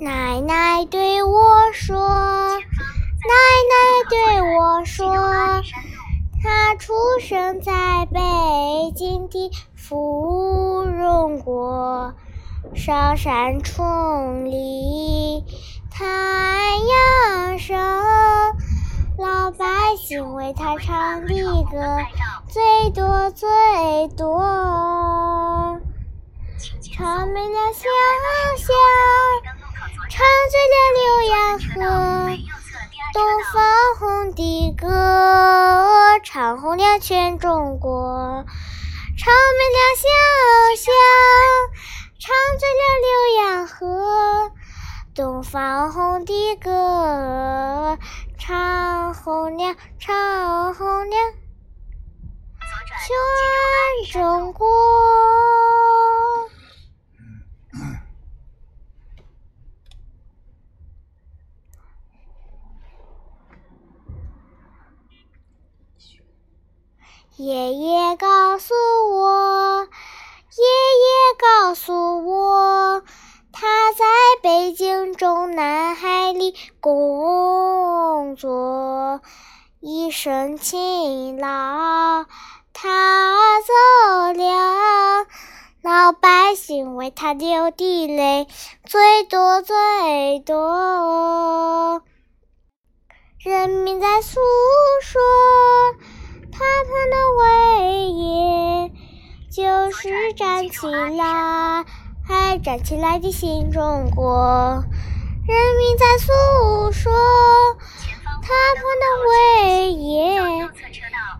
奶奶对我说，奶奶对我说，她出生在北京的芙蓉国，上山丛里太阳升，老百姓为她唱的歌最多最多，唱美了小巷。唱醉了浏阳河，东方红的歌，唱红了全中国。唱美了小巷，唱醉了浏阳河，东方红的歌，唱红了，唱红了全中国。爷爷告诉我，爷爷告诉我，他在北京中南海里工作，一生勤劳，他走了，老百姓为他流的泪最多最多，人民在诉就是站起来，站起来的新中国。人民在诉说他们的伟业，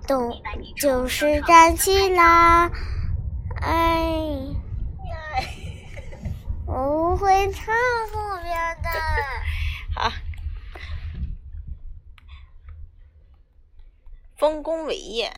动就是站起来。哎，我会唱后边的。好。丰功伟业。